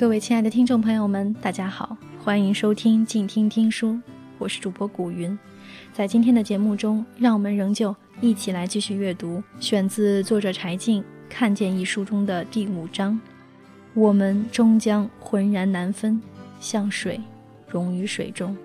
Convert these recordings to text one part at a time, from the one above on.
各位亲爱的听众朋友们，大家好，欢迎收听静听听书，我是主播古云。在今天的节目中，让我们仍旧一起来继续阅读选自作者柴静《看见》一书中的第五章：我们终将浑然难分，像水溶于水中。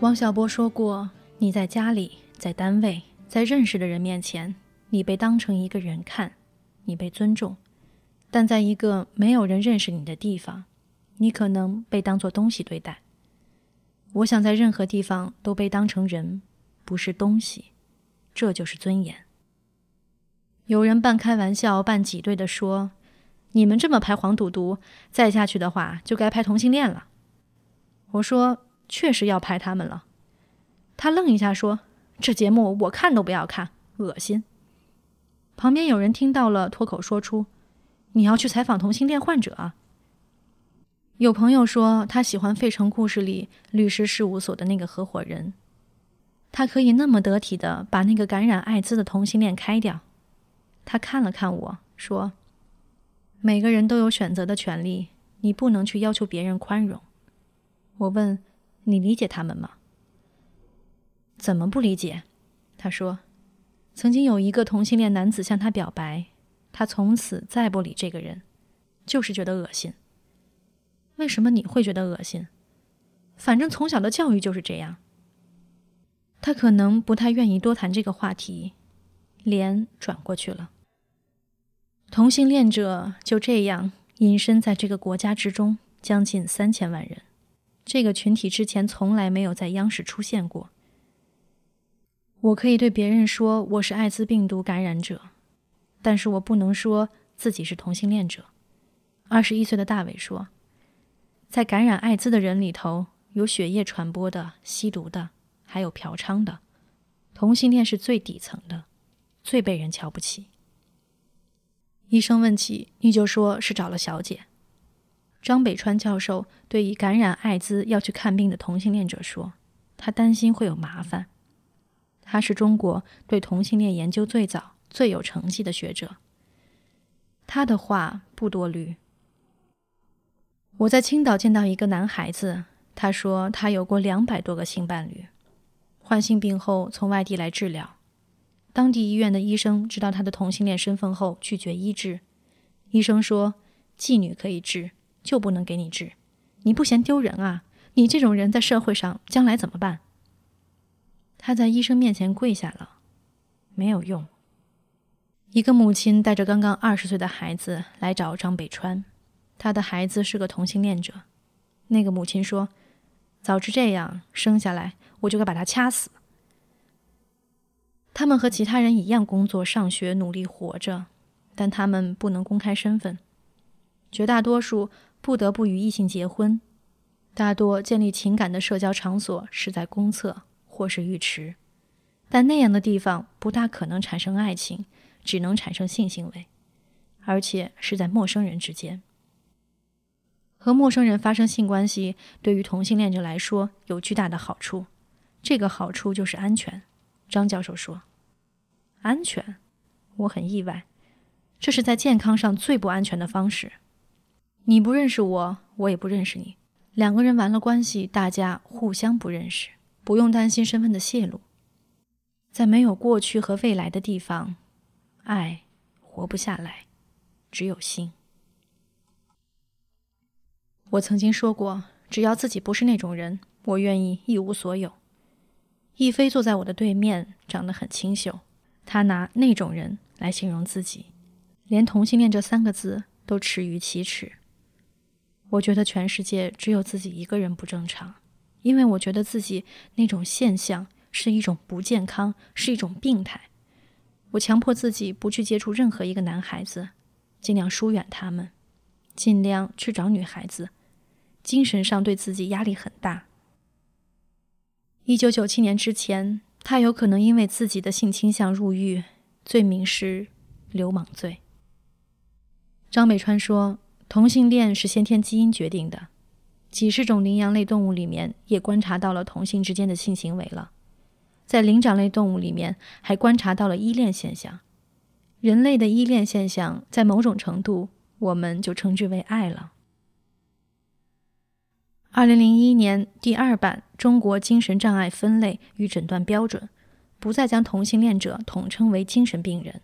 王小波说过：“你在家里，在单位，在认识的人面前，你被当成一个人看，你被尊重；但在一个没有人认识你的地方，你可能被当作东西对待。我想在任何地方都被当成人，不是东西，这就是尊严。”有人半开玩笑半挤兑地说：“你们这么拍黄赌毒，再下去的话，就该拍同性恋了。”我说。确实要拍他们了，他愣一下说：“这节目我看都不要看，恶心。”旁边有人听到了，脱口说出：“你要去采访同性恋患者啊？”有朋友说他喜欢《费城故事》里律师事务所的那个合伙人，他可以那么得体的把那个感染艾滋的同性恋开掉。他看了看我说：“每个人都有选择的权利，你不能去要求别人宽容。”我问。你理解他们吗？怎么不理解？他说，曾经有一个同性恋男子向他表白，他从此再不理这个人，就是觉得恶心。为什么你会觉得恶心？反正从小的教育就是这样。他可能不太愿意多谈这个话题，脸转过去了。同性恋者就这样隐身在这个国家之中，将近三千万人。这个群体之前从来没有在央视出现过。我可以对别人说我是艾滋病毒感染者，但是我不能说自己是同性恋者。二十一岁的大伟说，在感染艾滋的人里头，有血液传播的、吸毒的，还有嫖娼的，同性恋是最底层的，最被人瞧不起。医生问起，你就说是找了小姐。张北川教授对已感染艾滋要去看病的同性恋者说：“他担心会有麻烦。”他是中国对同性恋研究最早、最有成绩的学者。他的话不多虑。我在青岛见到一个男孩子，他说他有过两百多个性伴侣，患性病后从外地来治疗，当地医院的医生知道他的同性恋身份后拒绝医治。医生说：“妓女可以治。”就不能给你治，你不嫌丢人啊？你这种人在社会上将来怎么办？他在医生面前跪下了，没有用。一个母亲带着刚刚二十岁的孩子来找张北川，他的孩子是个同性恋者。那个母亲说：“早知这样，生下来我就该把他掐死。”他们和其他人一样工作、上学、努力活着，但他们不能公开身份，绝大多数。不得不与异性结婚，大多建立情感的社交场所是在公厕或是浴池，但那样的地方不大可能产生爱情，只能产生性行为，而且是在陌生人之间。和陌生人发生性关系对于同性恋者来说有巨大的好处，这个好处就是安全。张教授说：“安全？我很意外，这是在健康上最不安全的方式。”你不认识我，我也不认识你。两个人完了关系，大家互相不认识，不用担心身份的泄露。在没有过去和未来的地方，爱活不下来，只有心。我曾经说过，只要自己不是那种人，我愿意一无所有。亦飞坐在我的对面，长得很清秀。他拿那种人来形容自己，连同性恋这三个字都耻于启齿。我觉得全世界只有自己一个人不正常，因为我觉得自己那种现象是一种不健康，是一种病态。我强迫自己不去接触任何一个男孩子，尽量疏远他们，尽量去找女孩子，精神上对自己压力很大。一九九七年之前，他有可能因为自己的性倾向入狱，罪名是流氓罪。张美川说。同性恋是先天基因决定的，几十种羚羊类动物里面也观察到了同性之间的性行为了，在灵长类动物里面还观察到了依恋现象。人类的依恋现象，在某种程度，我们就称之为爱了。二零零一年第二版《中国精神障碍分类与诊断标准》不再将同性恋者统称为精神病人，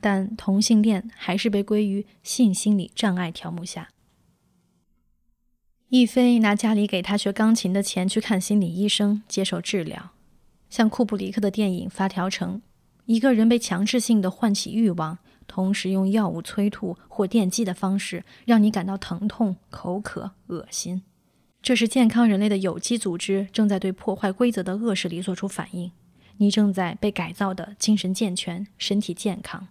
但同性恋还是被归于性心理障碍条目下。亦菲拿家里给他学钢琴的钱去看心理医生接受治疗，像库布里克的电影《发条城》。一个人被强制性的唤起欲望，同时用药物催吐或电击的方式，让你感到疼痛、口渴、恶心。这是健康人类的有机组织正在对破坏规则的恶势力做出反应。你正在被改造的精神健全、身体健康。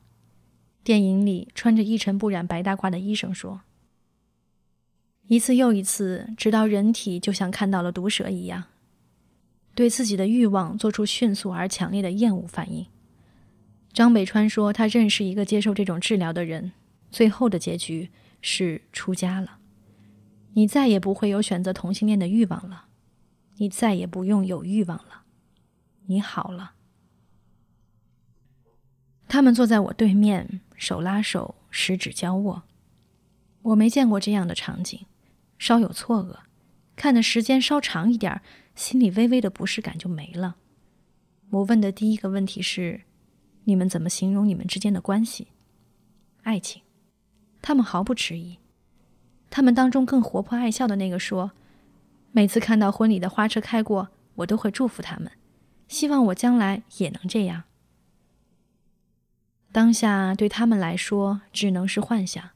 电影里穿着一尘不染白大褂的医生说：“一次又一次，直到人体就像看到了毒蛇一样，对自己的欲望做出迅速而强烈的厌恶反应。”张北川说：“他认识一个接受这种治疗的人，最后的结局是出家了。你再也不会有选择同性恋的欲望了，你再也不用有欲望了，你好了。”他们坐在我对面，手拉手，十指交握。我没见过这样的场景，稍有错愕，看的时间稍长一点，心里微微的不适感就没了。我问的第一个问题是。你们怎么形容你们之间的关系？爱情？他们毫不迟疑。他们当中更活泼爱笑的那个说：“每次看到婚礼的花车开过，我都会祝福他们，希望我将来也能这样。”当下对他们来说只能是幻想。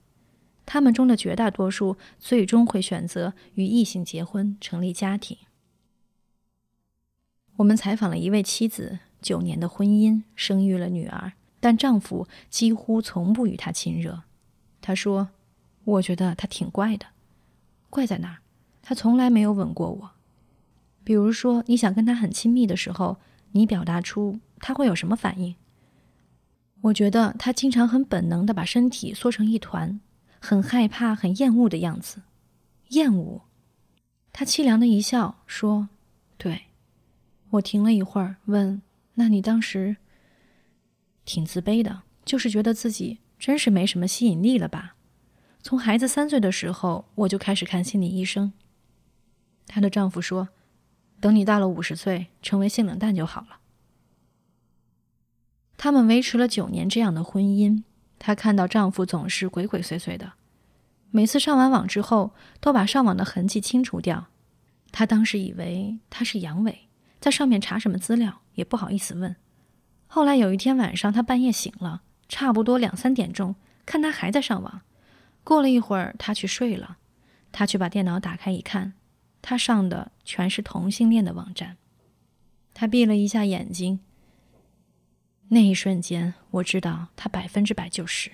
他们中的绝大多数最终会选择与异性结婚，成立家庭。我们采访了一位妻子。九年的婚姻，生育了女儿，但丈夫几乎从不与她亲热。她说：“我觉得他挺怪的，怪在哪儿？他从来没有吻过我。比如说，你想跟他很亲密的时候，你表达出他会有什么反应？我觉得他经常很本能的把身体缩成一团，很害怕、很厌恶的样子。厌恶。”他凄凉的一笑说：“对。”我停了一会儿，问。那你当时挺自卑的，就是觉得自己真是没什么吸引力了吧？从孩子三岁的时候，我就开始看心理医生。她的丈夫说：“等你到了五十岁，成为性冷淡就好了。”他们维持了九年这样的婚姻。她看到丈夫总是鬼鬼祟祟的，每次上完网之后，都把上网的痕迹清除掉。她当时以为他是阳痿。在上面查什么资料也不好意思问。后来有一天晚上，她半夜醒了，差不多两三点钟，看他还在上网。过了一会儿，他去睡了，他去把电脑打开一看，他上的全是同性恋的网站。他闭了一下眼睛，那一瞬间，我知道他百分之百就是。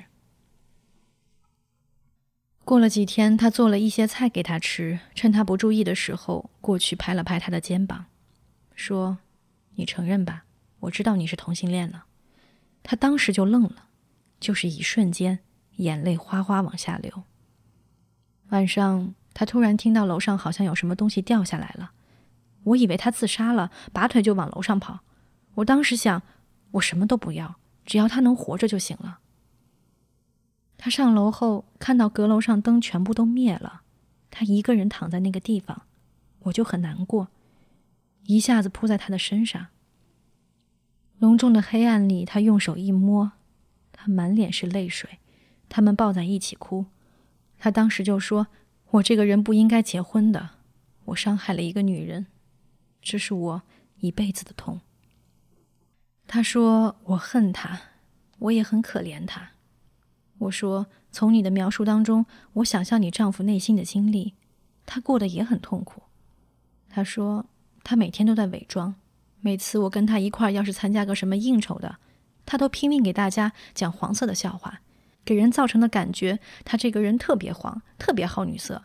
过了几天，他做了一些菜给他吃，趁他不注意的时候，过去拍了拍他的肩膀。说：“你承认吧，我知道你是同性恋了。”他当时就愣了，就是一瞬间，眼泪哗哗往下流。晚上，他突然听到楼上好像有什么东西掉下来了，我以为他自杀了，拔腿就往楼上跑。我当时想，我什么都不要，只要他能活着就行了。他上楼后看到阁楼上灯全部都灭了，他一个人躺在那个地方，我就很难过。一下子扑在他的身上。浓重的黑暗里，他用手一摸，他满脸是泪水。他们抱在一起哭。他当时就说：“我这个人不应该结婚的，我伤害了一个女人，这是我一辈子的痛。”他说：“我恨他，我也很可怜他。”我说：“从你的描述当中，我想象你丈夫内心的经历，他过得也很痛苦。”他说。他每天都在伪装，每次我跟他一块儿，要是参加个什么应酬的，他都拼命给大家讲黄色的笑话，给人造成的感觉，他这个人特别黄，特别好女色。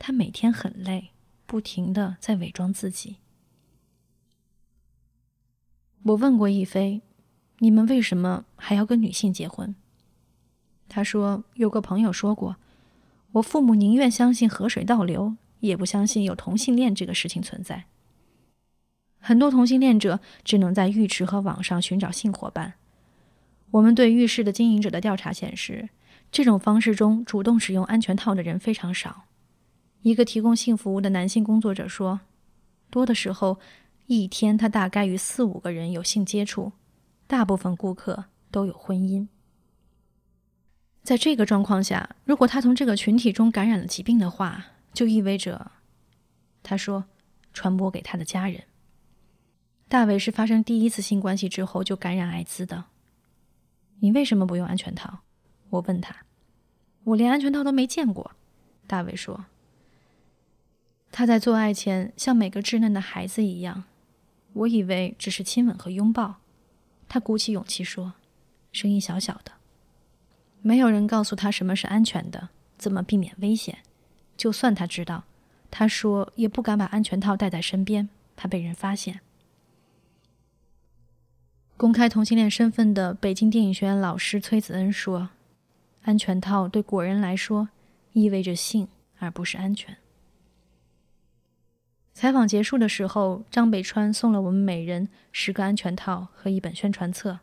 他每天很累，不停的在伪装自己。我问过亦菲，你们为什么还要跟女性结婚？他说有个朋友说过，我父母宁愿相信河水倒流，也不相信有同性恋这个事情存在。很多同性恋者只能在浴池和网上寻找性伙伴。我们对浴室的经营者的调查显示，这种方式中主动使用安全套的人非常少。一个提供性服务的男性工作者说：“多的时候，一天他大概与四五个人有性接触，大部分顾客都有婚姻。”在这个状况下，如果他从这个群体中感染了疾病的话，就意味着，他说，传播给他的家人。大卫是发生第一次性关系之后就感染艾滋的。你为什么不用安全套？我问他。我连安全套都没见过。大卫说。他在做爱前像每个稚嫩的孩子一样，我以为只是亲吻和拥抱。他鼓起勇气说，声音小小的。没有人告诉他什么是安全的，怎么避免危险。就算他知道，他说也不敢把安全套带在身边，怕被人发现。公开同性恋身份的北京电影学院老师崔子恩说：“安全套对果人来说意味着性，而不是安全。”采访结束的时候，张北川送了我们每人十个安全套和一本宣传册。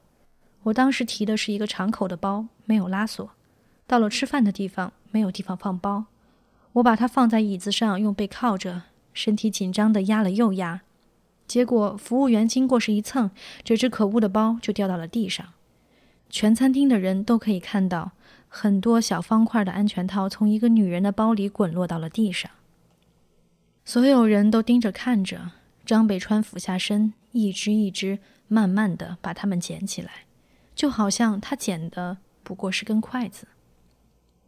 我当时提的是一个敞口的包，没有拉锁。到了吃饭的地方，没有地方放包，我把它放在椅子上，用背靠着，身体紧张地压了又压。结果，服务员经过时一蹭，这只可恶的包就掉到了地上。全餐厅的人都可以看到，很多小方块的安全套从一个女人的包里滚落到了地上。所有人都盯着看着张北川俯下身，一只一只慢慢地把它们捡起来，就好像他捡的不过是根筷子。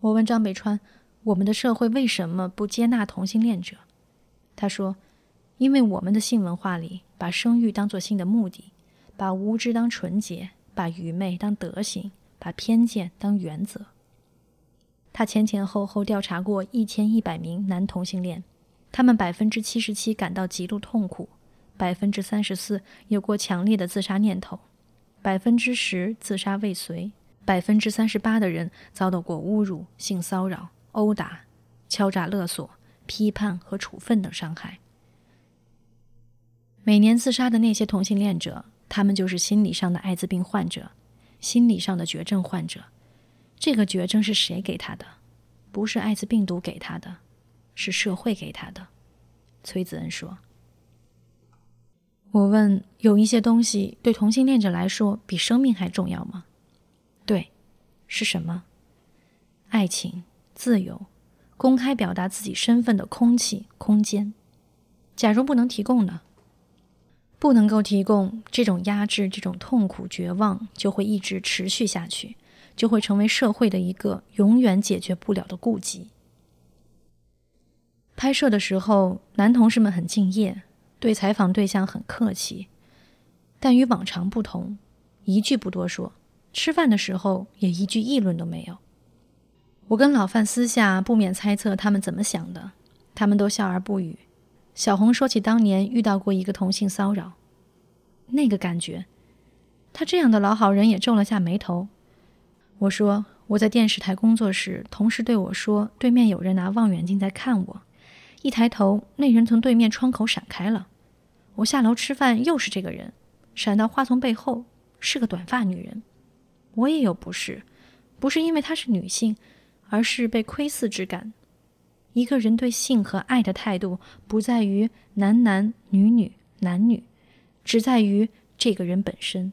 我问张北川：“我们的社会为什么不接纳同性恋者？”他说。因为我们的性文化里把生育当作性的目的，把无知当纯洁，把愚昧当德行，把偏见当原则。他前前后后调查过一千一百名男同性恋，他们百分之七十七感到极度痛苦，百分之三十四有过强烈的自杀念头，百分之十自杀未遂，百分之三十八的人遭到过侮辱、性骚扰、殴打、敲诈勒索、批判和处分等伤害。每年自杀的那些同性恋者，他们就是心理上的艾滋病患者，心理上的绝症患者。这个绝症是谁给他的？不是艾滋病毒给他的，是社会给他的。崔子恩说：“我问，有一些东西对同性恋者来说比生命还重要吗？对，是什么？爱情、自由、公开表达自己身份的空气、空间。假如不能提供呢？”不能够提供这种压制，这种痛苦、绝望就会一直持续下去，就会成为社会的一个永远解决不了的痼疾。拍摄的时候，男同事们很敬业，对采访对象很客气，但与往常不同，一句不多说。吃饭的时候也一句议论都没有。我跟老范私下不免猜测他们怎么想的，他们都笑而不语。小红说起当年遇到过一个同性骚扰，那个感觉，他这样的老好人也皱了下眉头。我说我在电视台工作时，同事对我说，对面有人拿望远镜在看我，一抬头，那人从对面窗口闪开了。我下楼吃饭，又是这个人，闪到花丛背后，是个短发女人。我也有不适，不是因为她是女性，而是被窥视之感。一个人对性和爱的态度，不在于男男女女男女，只在于这个人本身。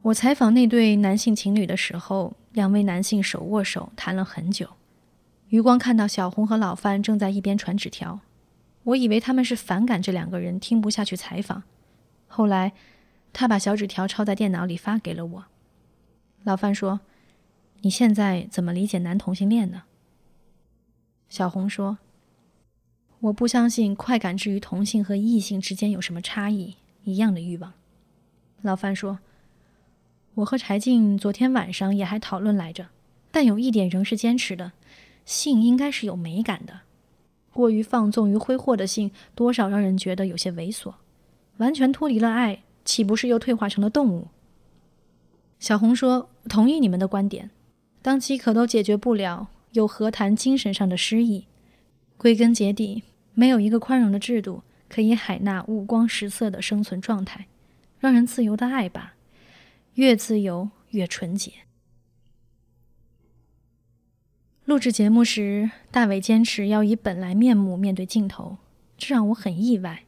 我采访那对男性情侣的时候，两位男性手握手谈了很久。余光看到小红和老范正在一边传纸条，我以为他们是反感这两个人，听不下去采访。后来，他把小纸条抄在电脑里发给了我。老范说。你现在怎么理解男同性恋呢？小红说：“我不相信快感之于同性和异性之间有什么差异，一样的欲望。”老范说：“我和柴静昨天晚上也还讨论来着，但有一点仍是坚持的：性应该是有美感的。过于放纵与挥霍的性，多少让人觉得有些猥琐。完全脱离了爱，岂不是又退化成了动物？”小红说：“同意你们的观点。”当饥渴都解决不了，又何谈精神上的失意？归根结底，没有一个宽容的制度可以海纳五光十色的生存状态，让人自由的爱吧，越自由越纯洁。录制节目时，大伟坚持要以本来面目面对镜头，这让我很意外。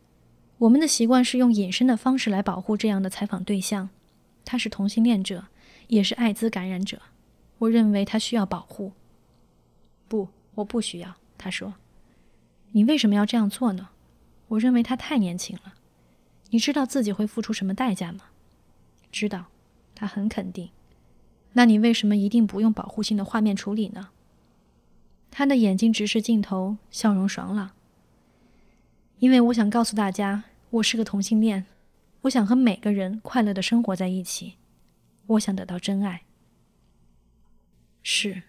我们的习惯是用隐身的方式来保护这样的采访对象。他是同性恋者，也是艾滋感染者。我认为他需要保护。不，我不需要。他说：“你为什么要这样做呢？”我认为他太年轻了。你知道自己会付出什么代价吗？知道。他很肯定。那你为什么一定不用保护性的画面处理呢？他的眼睛直视镜头，笑容爽朗。因为我想告诉大家，我是个同性恋，我想和每个人快乐的生活在一起，我想得到真爱。是，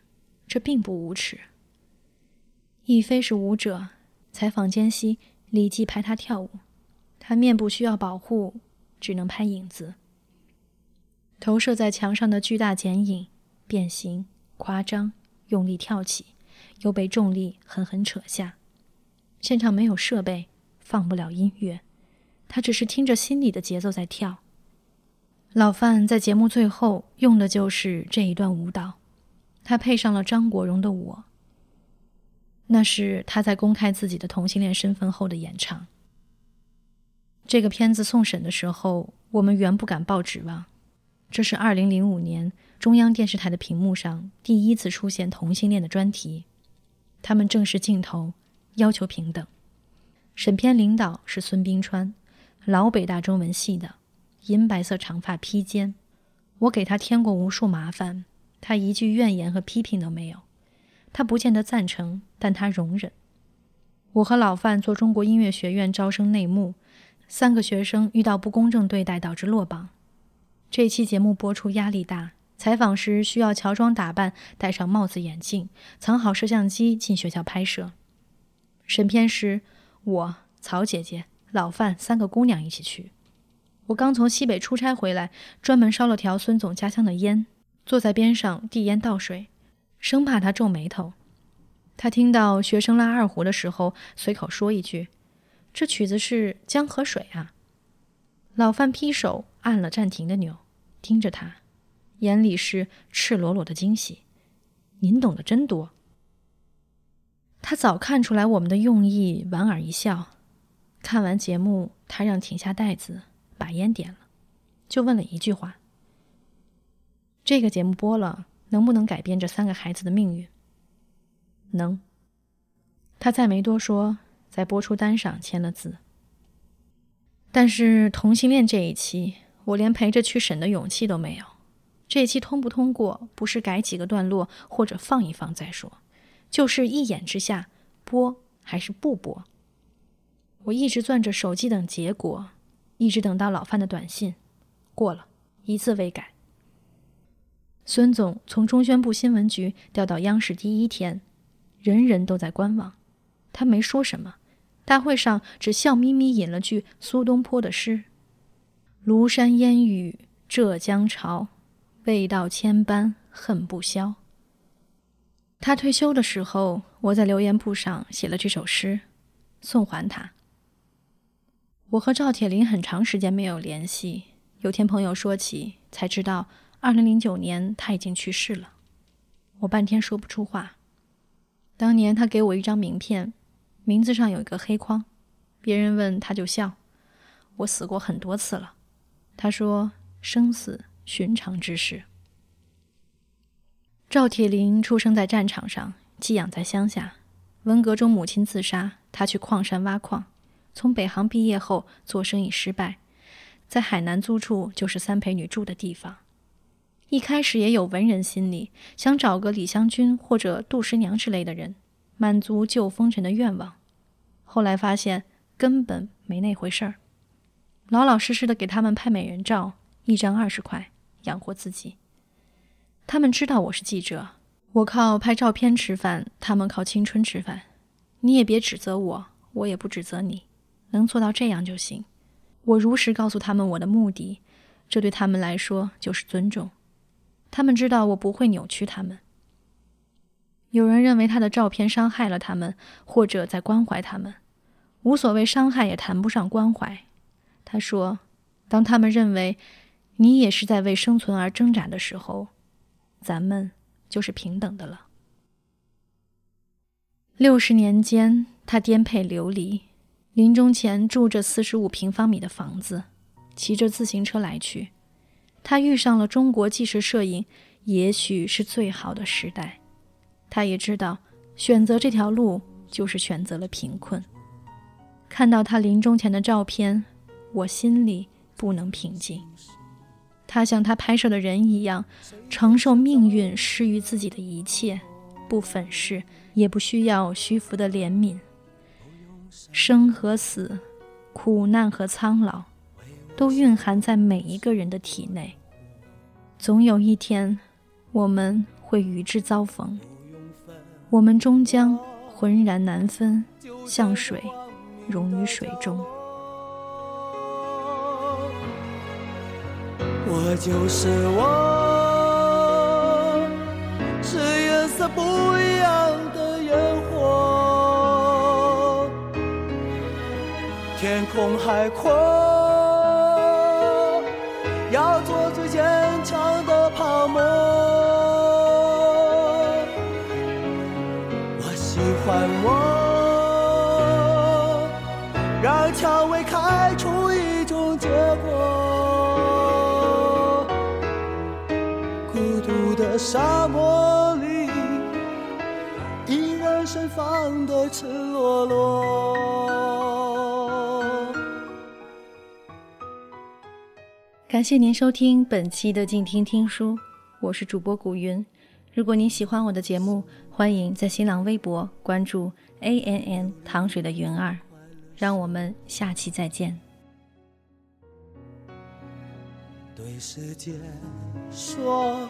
这并不无耻。亦非是舞者，采访间隙立即拍他跳舞，他面部需要保护，只能拍影子。投射在墙上的巨大剪影，变形、夸张、用力跳起。又被重力狠狠扯下。现场没有设备，放不了音乐，他只是听着心里的节奏在跳。老范在节目最后用的就是这一段舞蹈，他配上了张国荣的《我》，那是他在公开自己的同性恋身份后的演唱。这个片子送审的时候，我们原不敢抱指望。这是二零零五年中央电视台的屏幕上第一次出现同性恋的专题。他们正视镜头，要求平等。审片领导是孙冰川，老北大中文系的，银白色长发披肩。我给他添过无数麻烦，他一句怨言和批评都没有。他不见得赞成，但他容忍。我和老范做中国音乐学院招生内幕，三个学生遇到不公正对待，导致落榜。这期节目播出压力大。采访时需要乔装打扮，戴上帽子、眼镜，藏好摄像机进学校拍摄。审片时，我、曹姐姐、老范三个姑娘一起去。我刚从西北出差回来，专门烧了条孙总家乡的烟，坐在边上递烟倒水，生怕他皱眉头。他听到学生拉二胡的时候，随口说一句：“这曲子是《江河水》啊。”老范劈手按了暂停的钮，盯着他。眼里是赤裸裸的惊喜，您懂得真多。他早看出来我们的用意，莞尔一笑。看完节目，他让停下袋子，把烟点了，就问了一句话：“这个节目播了，能不能改变这三个孩子的命运？”能。他再没多说，在播出单上签了字。但是同性恋这一期，我连陪着去审的勇气都没有。这一期通不通过，不是改几个段落或者放一放再说，就是一眼之下播还是不播。我一直攥着手机等结果，一直等到老范的短信，过了一字未改。孙总从中宣部新闻局调到央视第一天，人人都在观望，他没说什么，大会上只笑眯眯引了句苏东坡的诗：“庐山烟雨浙江潮。”味道千般恨不消。他退休的时候，我在留言簿上写了这首诗，送还他。我和赵铁林很长时间没有联系，有天朋友说起，才知道二零零九年他已经去世了。我半天说不出话。当年他给我一张名片，名字上有一个黑框，别人问他就笑。我死过很多次了，他说生死。寻常之事。赵铁林出生在战场上，寄养在乡下。文革中母亲自杀，他去矿山挖矿。从北航毕业后，做生意失败，在海南租处就是三陪女住的地方。一开始也有文人心理，想找个李香君或者杜十娘之类的人，满足旧风尘的愿望。后来发现根本没那回事儿，老老实实的给他们拍美人照，一张二十块。养活自己。他们知道我是记者，我靠拍照片吃饭，他们靠青春吃饭。你也别指责我，我也不指责你，能做到这样就行。我如实告诉他们我的目的，这对他们来说就是尊重。他们知道我不会扭曲他们。有人认为他的照片伤害了他们，或者在关怀他们。无所谓伤害，也谈不上关怀。他说：“当他们认为你也是在为生存而挣扎的时候，咱们就是平等的了。”六十年间，他颠沛流离，临终前住着四十五平方米的房子，骑着自行车来去。他遇上了中国纪实摄影，也许是最好的时代。他也知道，选择这条路就是选择了贫困。看到他临终前的照片，我心里不能平静。他像他拍摄的人一样，承受命运施予自己的一切，不粉饰，也不需要虚浮的怜悯。生和死，苦难和苍老，都蕴含在每一个人的体内。总有一天，我们会与之遭逢，我们终将浑然难分，像水。溶于水中。我就是我，是颜色不一样的烟火。天空海阔，要做最坚强的泡沫。沙漠里依然盛放的赤裸裸。感谢您收听本期的静听听书，我是主播古云。如果您喜欢我的节目，欢迎在新浪微博关注 A N N 糖水的云儿。让我们下期再见。对世界说，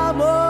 的